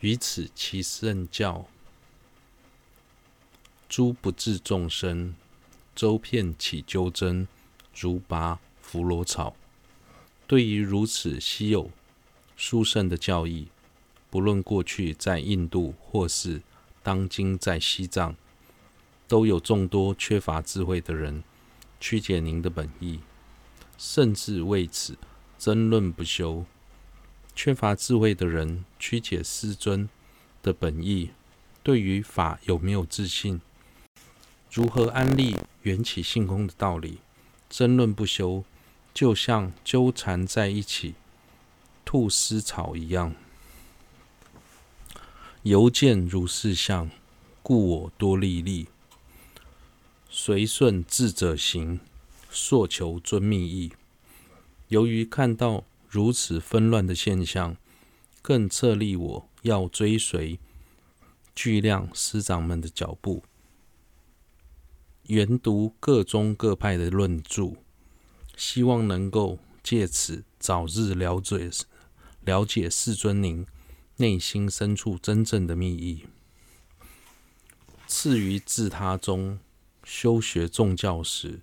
于此其圣教，诸不治众生，周遍起纠争，如拔扶罗草。对于如此稀有殊胜的教义，不论过去在印度，或是当今在西藏，都有众多缺乏智慧的人曲解您的本意，甚至为此争论不休。缺乏智慧的人曲解师尊的本意，对于法有没有自信，如何安立缘起性空的道理，争论不休。就像纠缠在一起吐丝草一样，犹见如是相，故我多利利，随顺智者行，索求尊密意。由于看到如此纷乱的现象，更策立我要追随巨量师长们的脚步，研读各宗各派的论著。希望能够借此早日了解了解世尊您内心深处真正的秘密意。次于自他中修学众教时，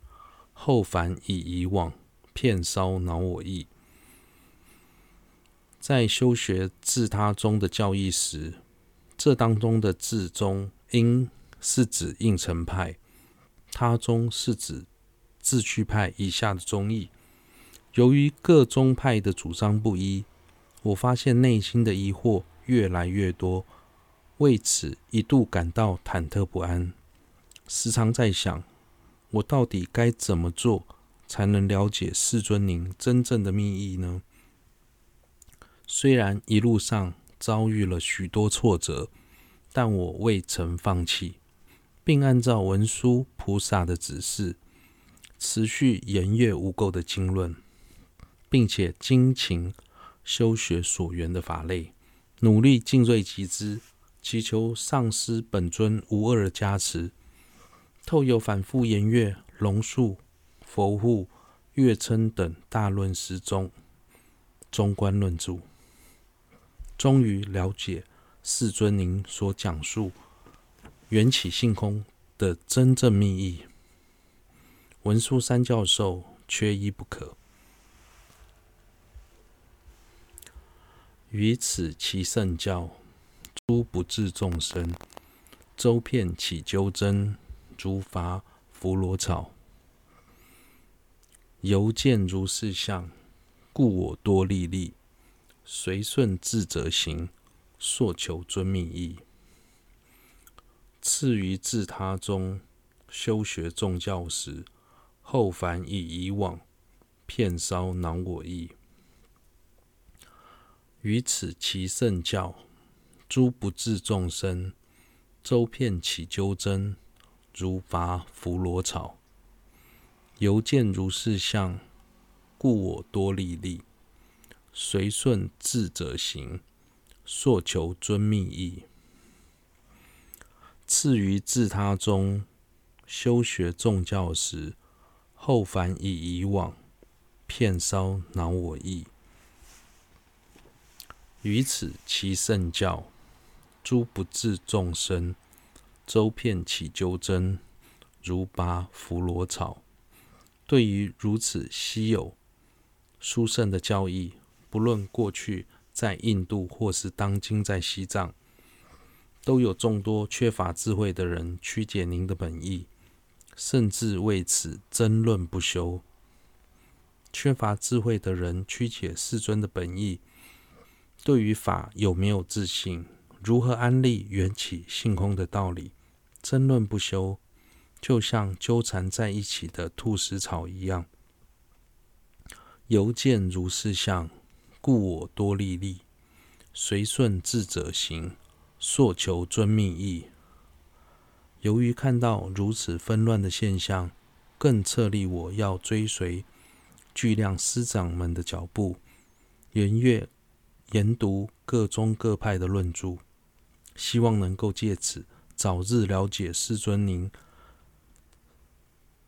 后凡以以往遍烧恼我意。在修学自他中的教义时，这当中的自宗应是指应成派，他宗是指。自趣派以下的宗义，由于各宗派的主张不一，我发现内心的疑惑越来越多，为此一度感到忐忑不安，时常在想，我到底该怎么做才能了解世尊您真正的密意呢？虽然一路上遭遇了许多挫折，但我未曾放弃，并按照文殊菩萨的指示。持续研阅无垢的经论，并且精勤修学所缘的法类，努力精锐集资，祈求上师本尊无二的加持。透有反复研阅龙树、佛护、月称等大论师中中观论著，终于了解世尊您所讲述缘起性空的真正密意。文殊三教授缺一不可。于此其圣教，诸不治众生，周遍起纠争，如拔扶罗草。犹见如是相，故我多历历，随顺智者行，朔求尊命意。次于自他中修学众教时。后凡以以往遍烧恼我意，于此其圣教，诸不治众生，周遍起纠争，如拔扶罗草。犹见如是相，故我多历历，随顺智者行，索求尊密意。次于自他中修学众教时。后凡以以往遍烧恼我意，于此其圣教，诸不治众生，周遍起纠争，如拔扶罗草。对于如此稀有殊胜的教义，不论过去在印度，或是当今在西藏，都有众多缺乏智慧的人曲解您的本意。甚至为此争论不休。缺乏智慧的人曲解世尊的本意，对于法有没有自信，如何安立缘起性空的道理，争论不休，就像纠缠在一起的菟丝草一样。犹见如是相，故我多立立，随顺智者行，索求尊密意。由于看到如此纷乱的现象，更策力我要追随巨量师长们的脚步，研阅、研读各宗各派的论著，希望能够借此早日了解世尊您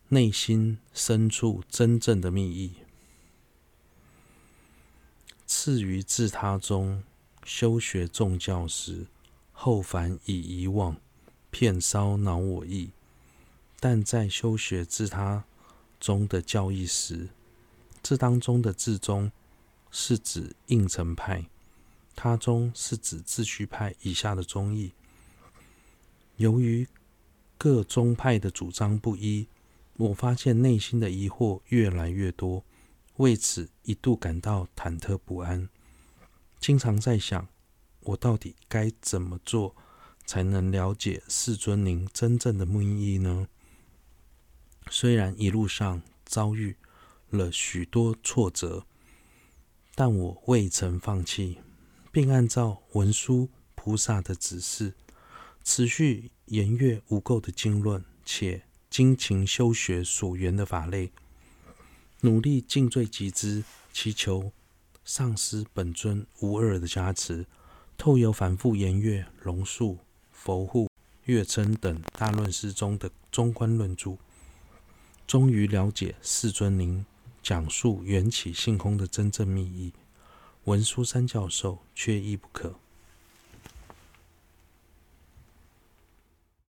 内心深处真正的密意。至于自他中修学众教时，后凡以遗忘，遍烧恼我意；但在修学自他宗的教义时，这当中的自宗是指应成派，他宗是指自续派以下的宗义。由于各宗派的主张不一，我发现内心的疑惑越来越多，为此一度感到忐忑不安，经常在想，我到底该怎么做才能了解世尊您真正的密意呢？虽然一路上遭遇了许多挫折，但我未曾放弃，并按照文殊菩萨的指示，持续研阅无垢的经论，且精勤修学所缘的法类，努力尽最己之，祈求上师本尊无二的加持。透由反复研阅龙树、佛护、月称等大论师中的中观论著，终于了解世尊您讲述缘起性空的真正密意。文殊三教授缺一不可。